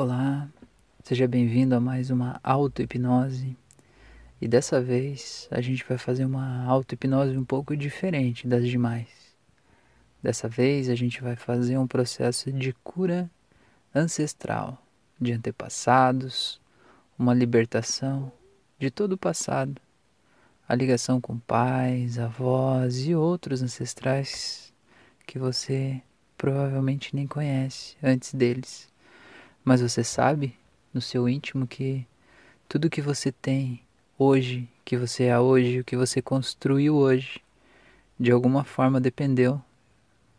Olá, seja bem-vindo a mais uma auto-hipnose. E dessa vez a gente vai fazer uma auto-hipnose um pouco diferente das demais. Dessa vez a gente vai fazer um processo de cura ancestral, de antepassados, uma libertação de todo o passado, a ligação com pais, avós e outros ancestrais que você provavelmente nem conhece antes deles mas você sabe no seu íntimo que tudo que você tem hoje, que você é hoje, o que você construiu hoje, de alguma forma dependeu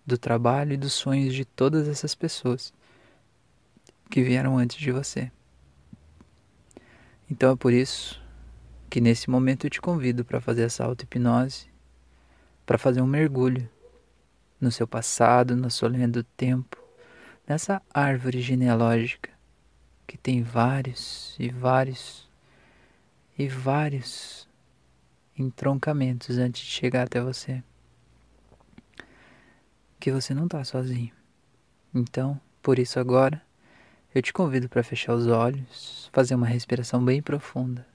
do trabalho e dos sonhos de todas essas pessoas que vieram antes de você. Então é por isso que nesse momento eu te convido para fazer essa auto-hipnose, para fazer um mergulho no seu passado, na sua linha do tempo, nessa árvore genealógica que tem vários e vários e vários entroncamentos antes de chegar até você. Que você não está sozinho. Então, por isso agora, eu te convido para fechar os olhos, fazer uma respiração bem profunda.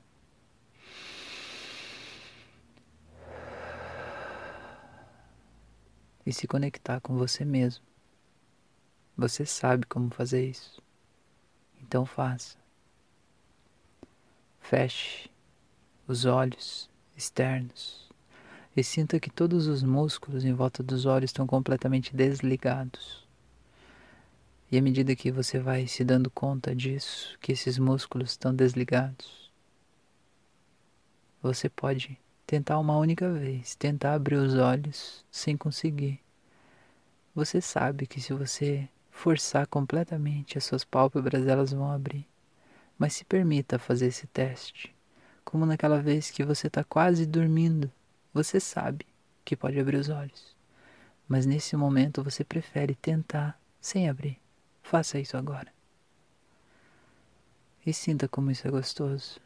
E se conectar com você mesmo. Você sabe como fazer isso. Então faça. Feche os olhos externos e sinta que todos os músculos em volta dos olhos estão completamente desligados. E à medida que você vai se dando conta disso, que esses músculos estão desligados, você pode tentar uma única vez, tentar abrir os olhos sem conseguir. Você sabe que se você forçar completamente as suas pálpebras, elas vão abrir. Mas se permita fazer esse teste. Como naquela vez que você está quase dormindo, você sabe que pode abrir os olhos. Mas nesse momento você prefere tentar sem abrir. Faça isso agora. E sinta como isso é gostoso.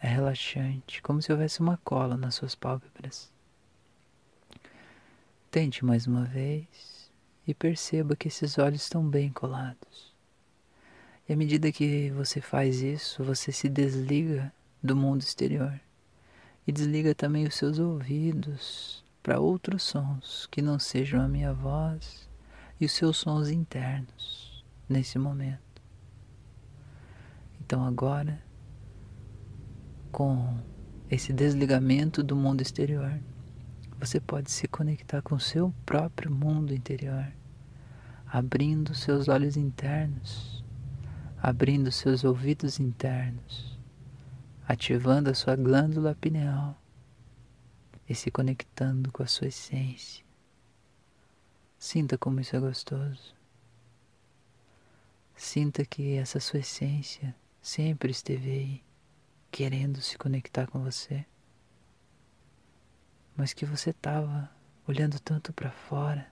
É relaxante, como se houvesse uma cola nas suas pálpebras. Tente mais uma vez e perceba que esses olhos estão bem colados. E à medida que você faz isso, você se desliga do mundo exterior e desliga também os seus ouvidos para outros sons que não sejam a minha voz e os seus sons internos nesse momento. Então agora, com esse desligamento do mundo exterior, você pode se conectar com o seu próprio mundo interior, abrindo seus olhos internos, abrindo seus ouvidos internos, ativando a sua glândula pineal e se conectando com a sua essência. Sinta como isso é gostoso. Sinta que essa sua essência sempre esteve aí, querendo se conectar com você mas que você estava olhando tanto para fora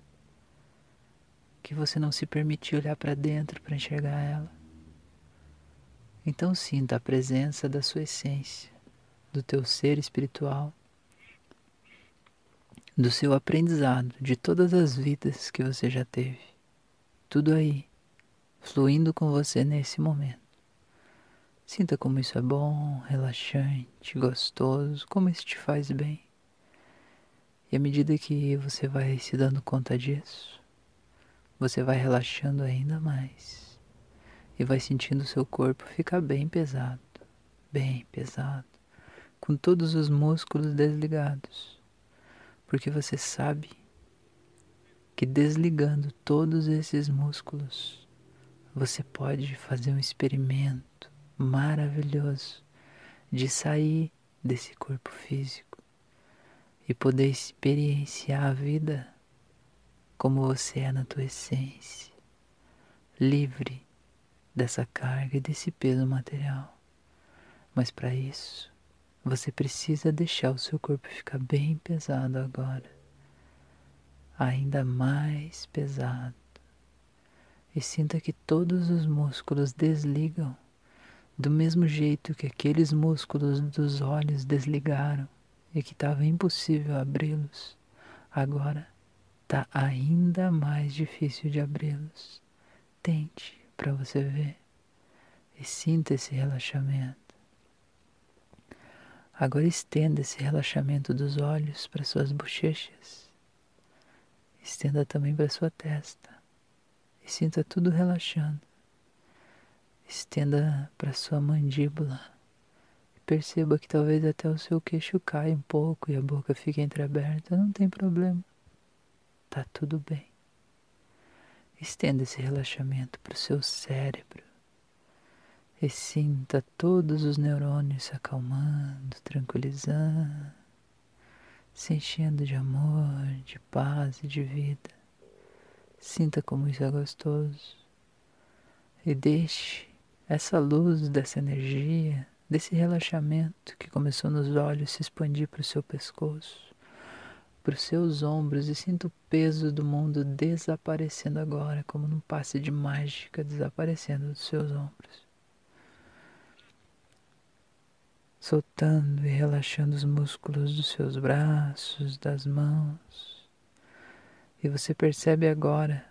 que você não se permitiu olhar para dentro para enxergar ela. Então sinta a presença da sua essência, do teu ser espiritual, do seu aprendizado, de todas as vidas que você já teve. Tudo aí, fluindo com você nesse momento. Sinta como isso é bom, relaxante, gostoso, como isso te faz bem. E à medida que você vai se dando conta disso, você vai relaxando ainda mais e vai sentindo seu corpo ficar bem pesado, bem pesado, com todos os músculos desligados, porque você sabe que desligando todos esses músculos, você pode fazer um experimento maravilhoso de sair desse corpo físico e poder experienciar a vida como você é na tua essência, livre dessa carga e desse peso material. Mas para isso, você precisa deixar o seu corpo ficar bem pesado agora, ainda mais pesado. E sinta que todos os músculos desligam do mesmo jeito que aqueles músculos dos olhos desligaram e que estava impossível abri-los, agora está ainda mais difícil de abri-los. Tente para você ver. e sinta esse relaxamento. Agora estenda esse relaxamento dos olhos para suas bochechas. Estenda também para sua testa e sinta tudo relaxando. Estenda para sua mandíbula perceba que talvez até o seu queixo caia um pouco e a boca fique entreaberta. Não tem problema. Tá tudo bem. Estenda esse relaxamento para o seu cérebro e sinta todos os neurônios se acalmando, tranquilizando, se enchendo de amor, de paz e de vida. Sinta como isso é gostoso e deixe essa luz dessa energia, desse relaxamento que começou nos olhos se expandir para o seu pescoço, para os seus ombros e sinta o peso do mundo desaparecendo agora, como num passe de mágica desaparecendo dos seus ombros. soltando e relaxando os músculos dos seus braços, das mãos. E você percebe agora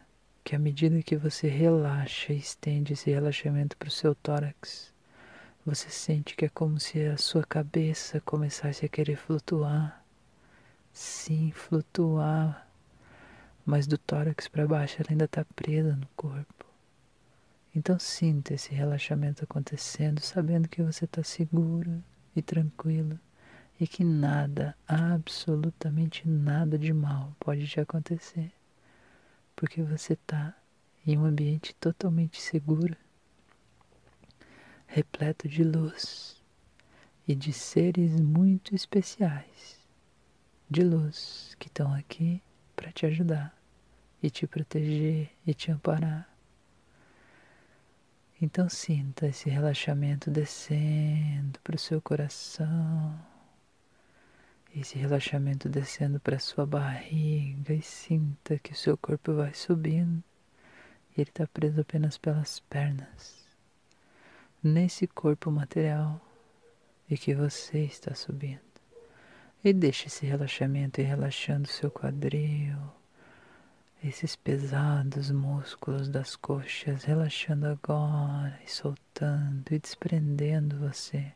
que à medida que você relaxa e estende esse relaxamento para o seu tórax, você sente que é como se a sua cabeça começasse a querer flutuar. Sim, flutuar. Mas do tórax para baixo ela ainda está presa no corpo. Então sinta esse relaxamento acontecendo, sabendo que você está seguro, e tranquila e que nada, absolutamente nada de mal pode te acontecer, porque você está em um ambiente totalmente seguro, repleto de luz e de seres muito especiais, de luz que estão aqui para te ajudar e te proteger e te amparar. Então sinta esse relaxamento descendo para o seu coração, esse relaxamento descendo para a sua barriga e sinta que o seu corpo vai subindo e ele está preso apenas pelas pernas, nesse corpo material e que você está subindo. E deixe esse relaxamento ir relaxando seu quadril, esses pesados músculos das coxas relaxando agora e soltando e desprendendo você.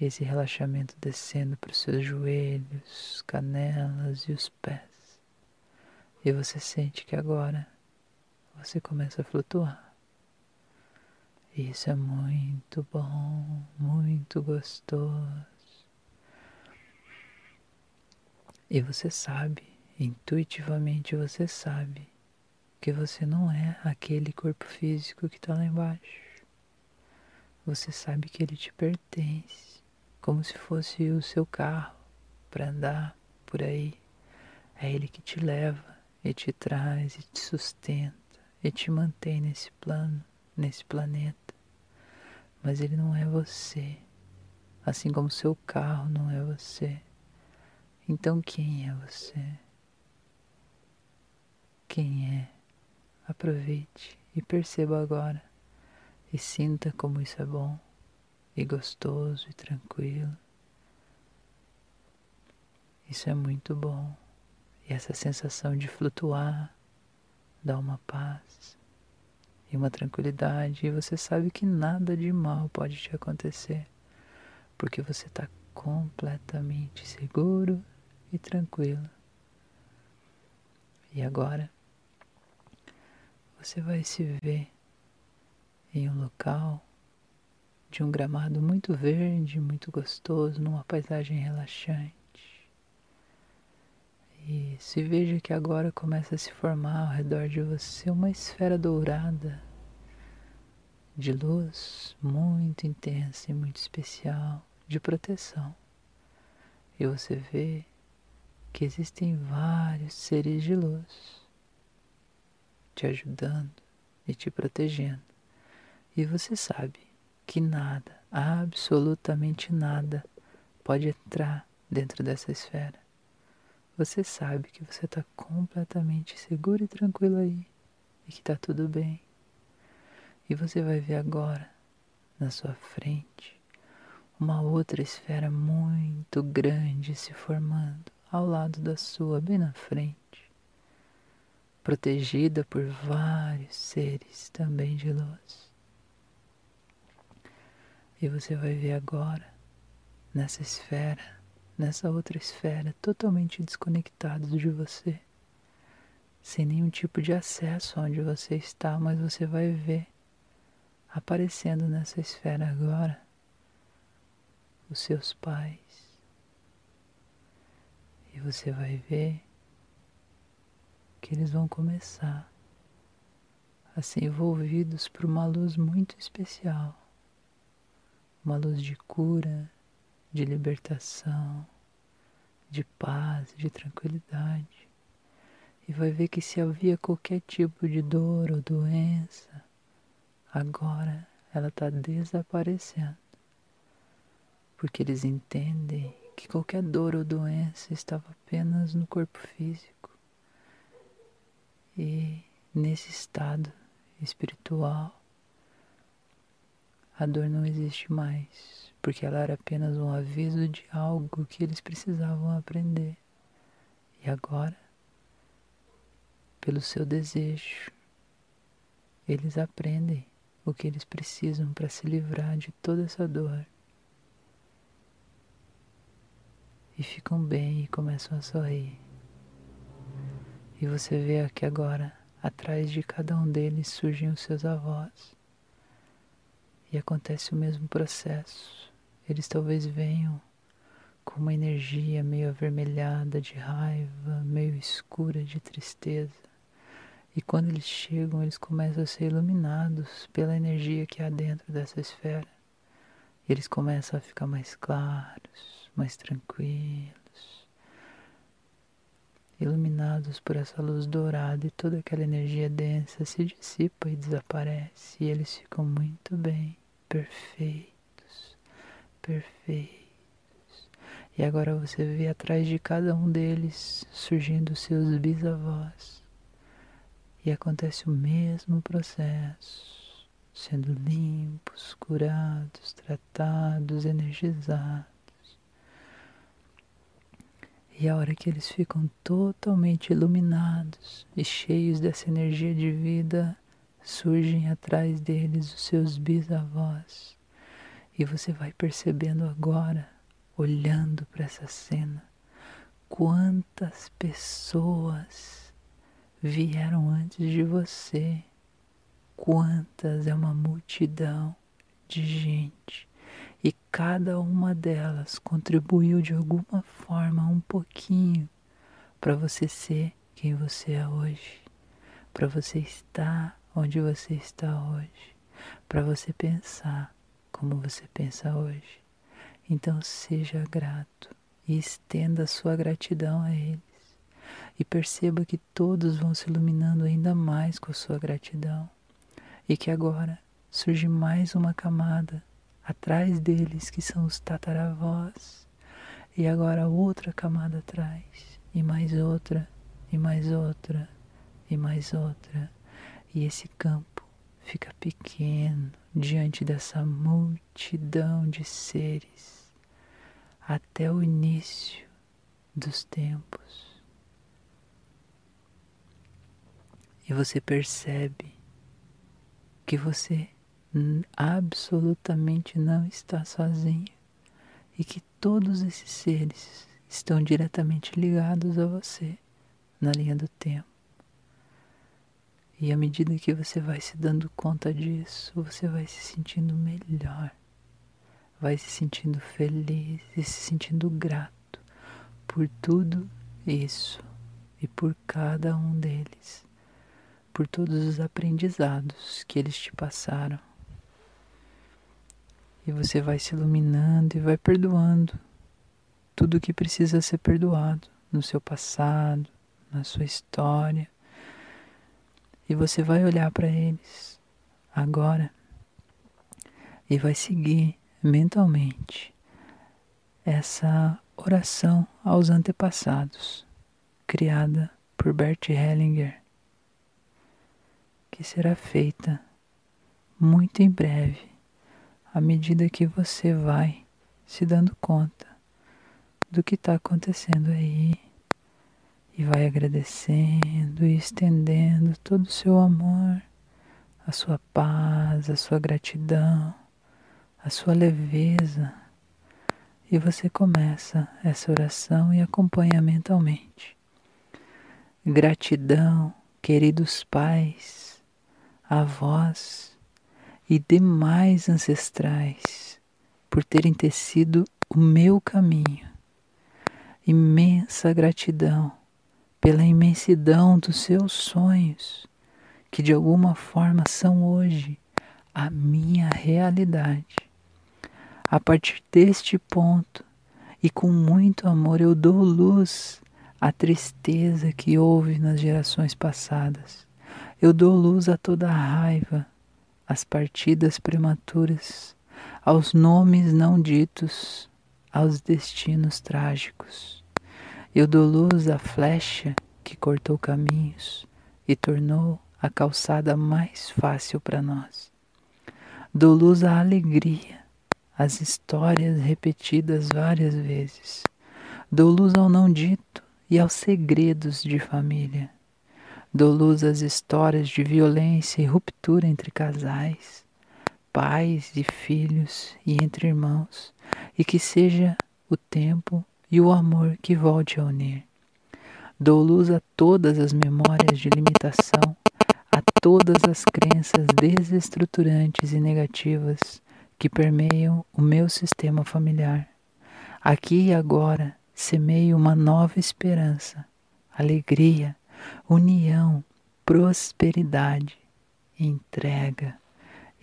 E esse relaxamento descendo para os seus joelhos, canelas e os pés. E você sente que agora você começa a flutuar. Isso é muito bom, muito gostoso. E você sabe Intuitivamente você sabe que você não é aquele corpo físico que está lá embaixo. Você sabe que ele te pertence, como se fosse o seu carro para andar por aí. É ele que te leva e te traz e te sustenta e te mantém nesse plano, nesse planeta. Mas ele não é você, assim como seu carro não é você. Então quem é você? quem é. Aproveite e perceba agora e sinta como isso é bom e gostoso e tranquilo. Isso é muito bom. E essa sensação de flutuar dá uma paz e uma tranquilidade, e você sabe que nada de mal pode te acontecer, porque você está completamente seguro e tranquilo. E agora? você vai se ver em um local de um gramado muito verde, muito gostoso, numa paisagem relaxante. E se veja que agora começa a se formar ao redor de você uma esfera dourada de luz muito intensa e muito especial, de proteção. E você vê que existem vários seres de luz te ajudando e te protegendo. E você sabe que nada, absolutamente nada, pode entrar dentro dessa esfera. Você sabe que você está completamente seguro e tranquilo aí e que está tudo bem. E você vai ver agora, na sua frente, uma outra esfera muito grande se formando ao lado da sua, bem na frente protegida por vários seres também de luz. E você vai ver agora, nessa esfera, nessa outra esfera, totalmente desconectados de você, sem nenhum tipo de acesso onde você está, mas você vai ver aparecendo nessa esfera agora os seus pais. E você vai ver que eles vão começar a ser envolvidos por uma luz muito especial uma luz de cura, de libertação, de paz, de tranquilidade. E vai ver que se havia qualquer tipo de dor ou doença, agora ela está desaparecendo. Porque eles entendem que qualquer dor ou doença estava apenas no corpo físico. E nesse estado espiritual, a dor não existe mais, porque ela era apenas um aviso de algo que eles precisavam aprender. E agora, pelo seu desejo, eles aprendem o que eles precisam para se livrar de toda essa dor. E ficam bem e começam a sorrir. E você vê aqui agora, atrás de cada um deles surgem os seus avós e acontece o mesmo processo. Eles talvez venham com uma energia meio avermelhada de raiva, meio escura de tristeza. E quando eles chegam, eles começam a ser iluminados pela energia que há dentro dessa esfera. Eles começam a ficar mais claros, mais tranquilos, iluminados por essa luz dourada e toda aquela energia densa se dissipa e desaparece, e eles ficam muito bem perfeitos, perfeitos. E agora você vê atrás de cada um deles surgindo seus bisavós. E acontece o mesmo processo, sendo limpos, curados, tratados, energizados. E a hora que eles ficam totalmente iluminados e cheios dessa energia de vida, surgem atrás deles os seus bisavós. E você vai percebendo agora, olhando para essa cena, quantas pessoas vieram antes de você. Quantas é uma multidão de gente. E cada uma delas contribuiu de alguma forma um pouquinho para você ser quem você é hoje, para você estar onde você está hoje, para você pensar como você pensa hoje. Então seja grato e estenda a sua gratidão a eles. E perceba que todos vão se iluminando ainda mais com a sua gratidão. E que agora surge mais uma camada atrás deles, que são os tataravós. E agora outra camada atrás. E mais outra, e mais outra, e mais outra e esse campo fica pequeno diante dessa multidão de seres até o início dos tempos. E você percebe que você absolutamente não está sozinho e que todos esses seres estão diretamente ligados a você na linha do tempo. E à medida que você vai se dando conta disso, você vai se sentindo melhor, vai se sentindo feliz e se sentindo grato por tudo isso e por cada um deles, por todos os aprendizados que eles te passaram. E você vai se iluminando e vai perdoando tudo o que precisa ser perdoado no seu passado, na sua história e você vai olhar para eles agora e vai seguir mentalmente essa oração aos antepassados, criada por Bert Hellinger, que será feita muito em breve, à medida que você vai se dando conta do que está acontecendo aí e vai agradecendo e estendendo todo o seu amor, a sua paz, a sua gratidão a sua leveza. E você começa essa oração e acompanha mentalmente. Gratidão, queridos pais, avós e demais ancestrais por terem tecido o meu caminho. Imensa gratidão pela imensidão dos seus sonhos, que de alguma forma são hoje a minha realidade. A partir deste ponto, e com muito amor, eu dou luz à tristeza que houve nas gerações passadas. Eu dou luz a toda a raiva, às partidas prematuras, aos nomes não ditos, aos destinos trágicos. Eu dou luz à flecha que cortou caminhos e tornou a calçada mais fácil para nós. Dou luz à alegria, às histórias repetidas várias vezes. Dou luz ao não dito e aos segredos de família. Dou luz às histórias de violência e ruptura entre casais, pais e filhos e entre irmãos, e que seja o tempo e o amor que volte a unir. Dou luz a todas as memórias de limitação, a todas as crenças desestruturantes e negativas que permeiam o meu sistema familiar. Aqui e agora semeio uma nova esperança, alegria, união, prosperidade, entrega,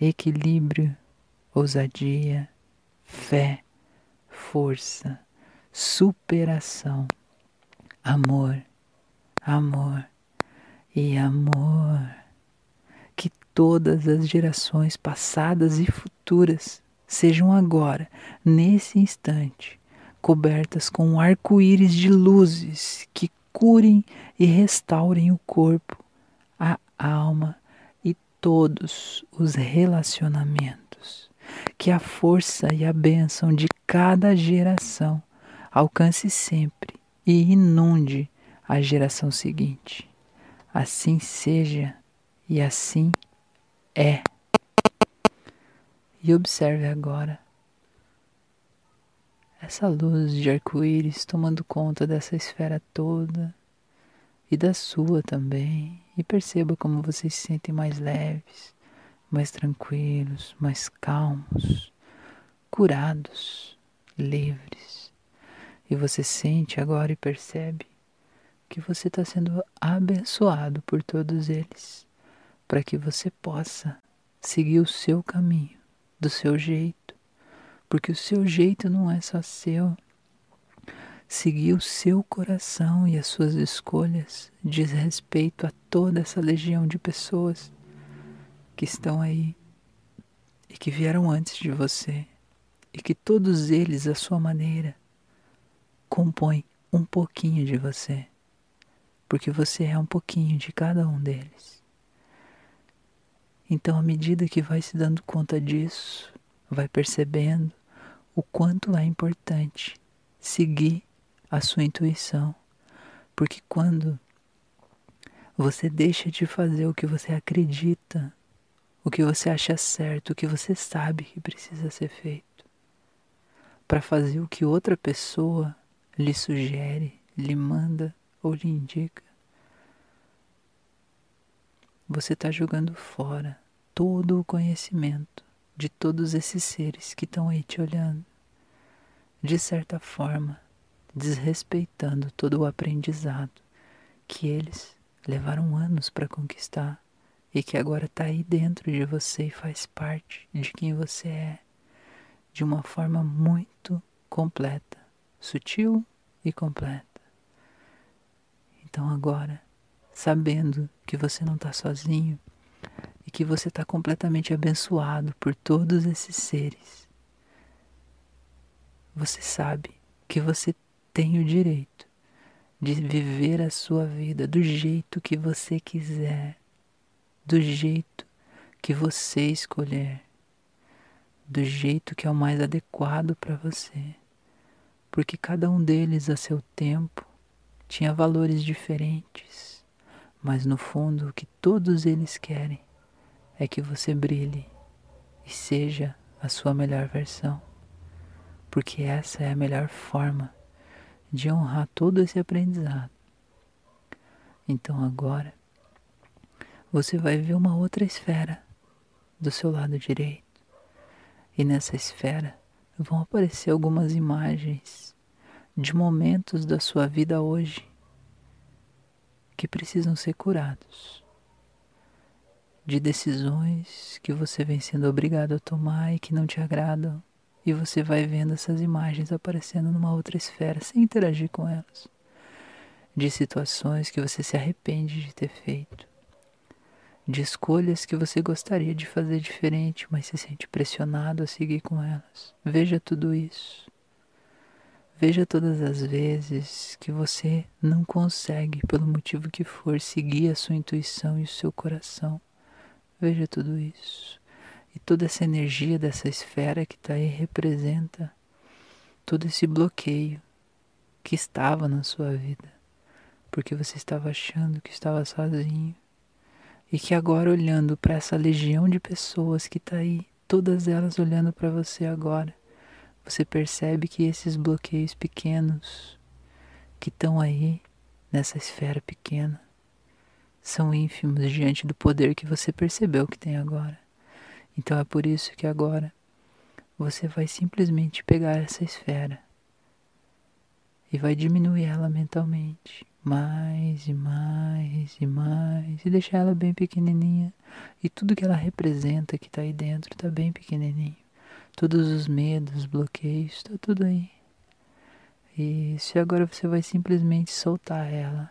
equilíbrio, ousadia, fé, força superação, amor, amor e amor. Que todas as gerações passadas e futuras sejam agora, nesse instante, cobertas com um arco-íris de luzes que curem e restaurem o corpo, a alma e todos os relacionamentos. Que a força e a bênção de cada geração alcance sempre e inunde a geração seguinte. Assim seja e assim é. E observe agora essa luz de arco-íris tomando conta dessa esfera toda e da sua também. E perceba como vocês se sentem mais leves, mais tranquilos, mais calmos, curados, livres. E você sente agora e percebe que você está sendo abençoado por todos eles, para que você possa seguir o seu caminho, do seu jeito, porque o seu jeito não é só seu. Seguir o seu coração e as suas escolhas diz respeito a toda essa legião de pessoas que estão aí e que vieram antes de você, e que todos eles, à sua maneira, compõe um pouquinho de você, porque você é um pouquinho de cada um deles. Então, à medida que vai se dando conta disso, vai percebendo o quanto é importante seguir a sua intuição, porque quando você deixa de fazer o que você acredita, o que você acha certo, o que você sabe que precisa ser feito, para fazer o que outra pessoa lhe sugere, lhe manda ou lhe indica. Você está jogando fora todo o conhecimento de todos esses seres que estão aí te olhando. De certa forma, desrespeitando todo o aprendizado que eles levaram anos para conquistar e que agora está aí dentro de você e faz parte de quem você é de uma forma muito completa sutil e completa. Então agora, sabendo que você não está sozinho e que você está completamente abençoado por todos esses seres, você sabe que você tem o direito de viver a sua vida do jeito que você quiser, do jeito que você escolher, do jeito que é o mais adequado para você porque cada um deles a seu tempo tinha valores diferentes, mas no fundo o que todos eles querem é que você brilhe e seja a sua melhor versão, porque essa é a melhor forma de honrar todo esse aprendizado. Então agora você vai ver uma outra esfera do seu lado direito. E nessa esfera vão aparecer algumas imagens de momentos da sua vida hoje que precisam ser curados, de decisões que você vem sendo obrigado a tomar e que não te agradam, e você vai vendo essas imagens aparecendo numa outra esfera sem interagir com elas, de situações que você se arrepende de ter feito, de escolhas que você gostaria de fazer diferente, mas se sente pressionado a seguir com elas. Veja tudo isso. Veja todas as vezes que você não consegue, pelo motivo que for, seguir a sua intuição e o seu coração. Veja tudo isso. E toda essa energia dessa esfera que está aí representa todo esse bloqueio que estava na sua vida, porque você estava achando que estava sozinho e que agora olhando para essa legião de pessoas que está aí, todas elas olhando para você agora, você percebe que esses bloqueios pequenos que estão aí nessa esfera pequena são ínfimos diante do poder que você percebeu que tem agora. Então é por isso que agora você vai simplesmente pegar essa esfera e vai diminuir ela mentalmente. Mais e mais e mais. E deixar ela bem pequenininha. E tudo que ela representa que está aí dentro está bem pequenininho. Todos os medos bloqueios está tudo aí. E se agora você vai simplesmente soltar ela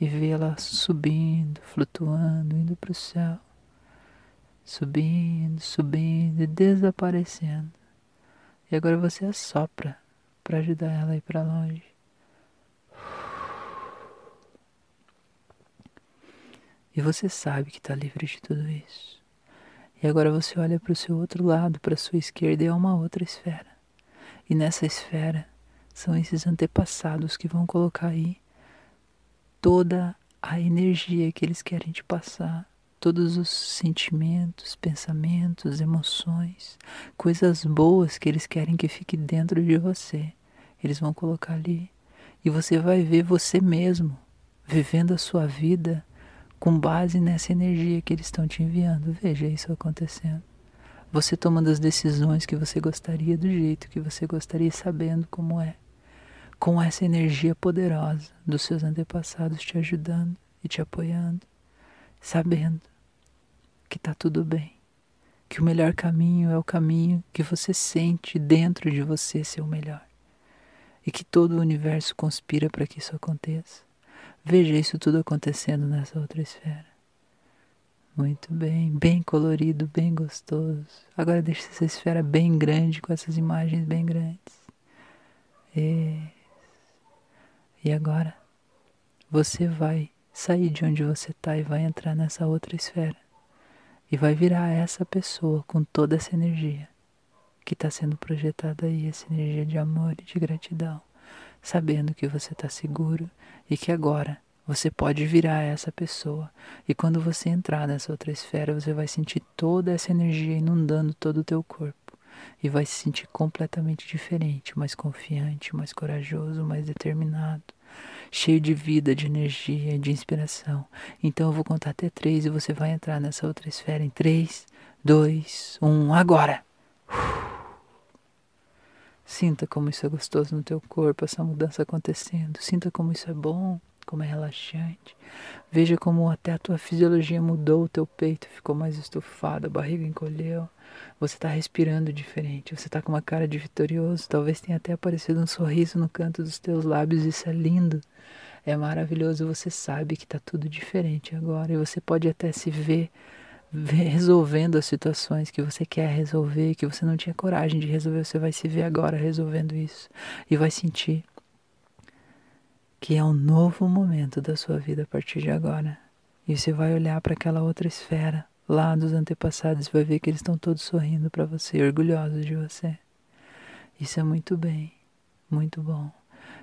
e vê-la subindo flutuando indo para o céu. Subindo subindo e desaparecendo. E agora você assopra para ajudar ela a ir para longe E você sabe que está livre de tudo isso. E agora você olha para o seu outro lado, para a sua esquerda, e é uma outra esfera. E nessa esfera são esses antepassados que vão colocar aí toda a energia que eles querem te passar, todos os sentimentos, pensamentos, emoções, coisas boas que eles querem que fique dentro de você. Eles vão colocar ali e você vai ver você mesmo vivendo a sua vida com base nessa energia que eles estão te enviando. Veja isso acontecendo. Você tomando as decisões que você gostaria, do jeito que você gostaria, sabendo como é. Com essa energia poderosa dos seus antepassados te ajudando e te apoiando, sabendo que está tudo bem, que o melhor caminho é o caminho que você sente dentro de você ser o melhor e que todo o universo conspira para que isso aconteça. Veja isso tudo acontecendo nessa outra esfera. Muito bem, bem colorido, bem gostoso. Agora deixa essa esfera bem grande, com essas imagens bem grandes. E, e agora você vai sair de onde você está e vai entrar nessa outra esfera. E vai virar essa pessoa com toda essa energia que está sendo projetada aí, essa energia de amor e de gratidão sabendo que você está seguro e que agora você pode virar essa pessoa. E quando você entrar nessa outra esfera, você vai sentir toda essa energia inundando todo o teu corpo. E vai se sentir completamente diferente, mais confiante, mais corajoso, mais determinado, cheio de vida, de energia, de inspiração. Então eu vou contar até três e você vai entrar nessa outra esfera em três, dois, um, agora! Sinta como isso é gostoso no teu corpo, essa mudança acontecendo. Sinta como isso é bom, como é relaxante. Veja como até a tua fisiologia mudou, o teu peito ficou mais estufado, a barriga encolheu. Você está respirando diferente, você está com uma cara de vitorioso. Talvez tenha até aparecido um sorriso no canto dos teus lábios, isso é lindo. É maravilhoso, você sabe que está tudo diferente agora e você pode até se ver resolvendo as situações que você quer resolver, que você não tinha coragem de resolver, você vai se ver agora resolvendo isso e vai sentir que é um novo momento da sua vida a partir de agora. E você vai olhar para aquela outra esfera lá dos antepassados, vai ver que eles estão todos sorrindo para você, orgulhosos de você. Isso é muito bem, muito bom.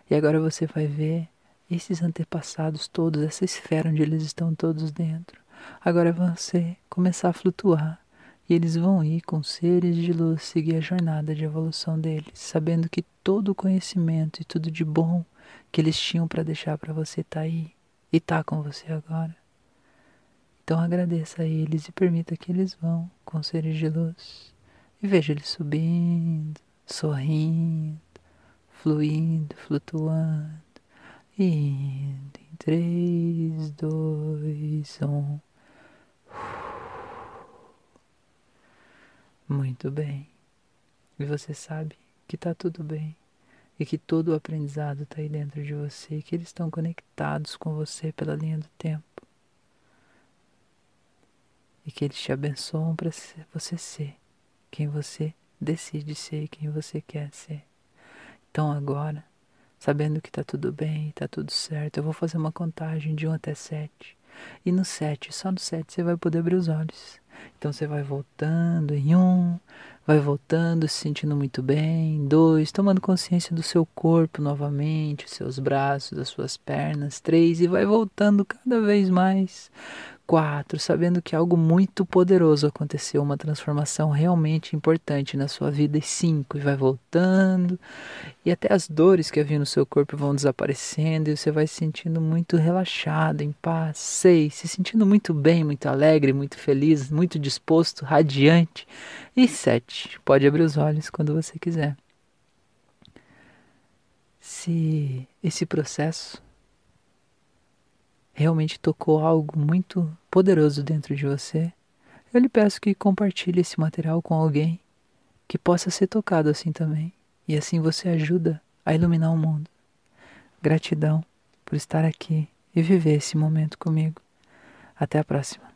E agora você vai ver esses antepassados todos, essa esfera onde eles estão todos dentro Agora é você começar a flutuar E eles vão ir com seres de luz seguir a jornada de evolução deles, sabendo que todo o conhecimento e tudo de bom que eles tinham para deixar para você está aí e está com você agora. Então agradeça a eles e permita que eles vão com seres de luz. E veja eles subindo, sorrindo, fluindo, flutuando. E indo em 3, 2, 1. Muito bem. E você sabe que está tudo bem. E que todo o aprendizado está aí dentro de você. Que eles estão conectados com você pela linha do tempo. E que eles te abençoam para você ser quem você decide ser e quem você quer ser. Então agora, sabendo que está tudo bem, está tudo certo, eu vou fazer uma contagem de 1 até 7. E no 7, só no 7 você vai poder abrir os olhos. Então você vai voltando em um, vai voltando, se sentindo muito bem. Dois, tomando consciência do seu corpo novamente, seus braços, das suas pernas. Três, e vai voltando cada vez mais. Quatro, sabendo que algo muito poderoso aconteceu, uma transformação realmente importante na sua vida. E cinco, e vai voltando, e até as dores que havia no seu corpo vão desaparecendo, e você vai se sentindo muito relaxado, em paz. Seis, se sentindo muito bem, muito alegre, muito feliz, muito disposto, radiante. E sete, pode abrir os olhos quando você quiser. Se esse processo realmente tocou algo muito poderoso dentro de você, eu lhe peço que compartilhe esse material com alguém que possa ser tocado assim também. E assim você ajuda a iluminar o mundo. Gratidão por estar aqui e viver esse momento comigo. Até a próxima.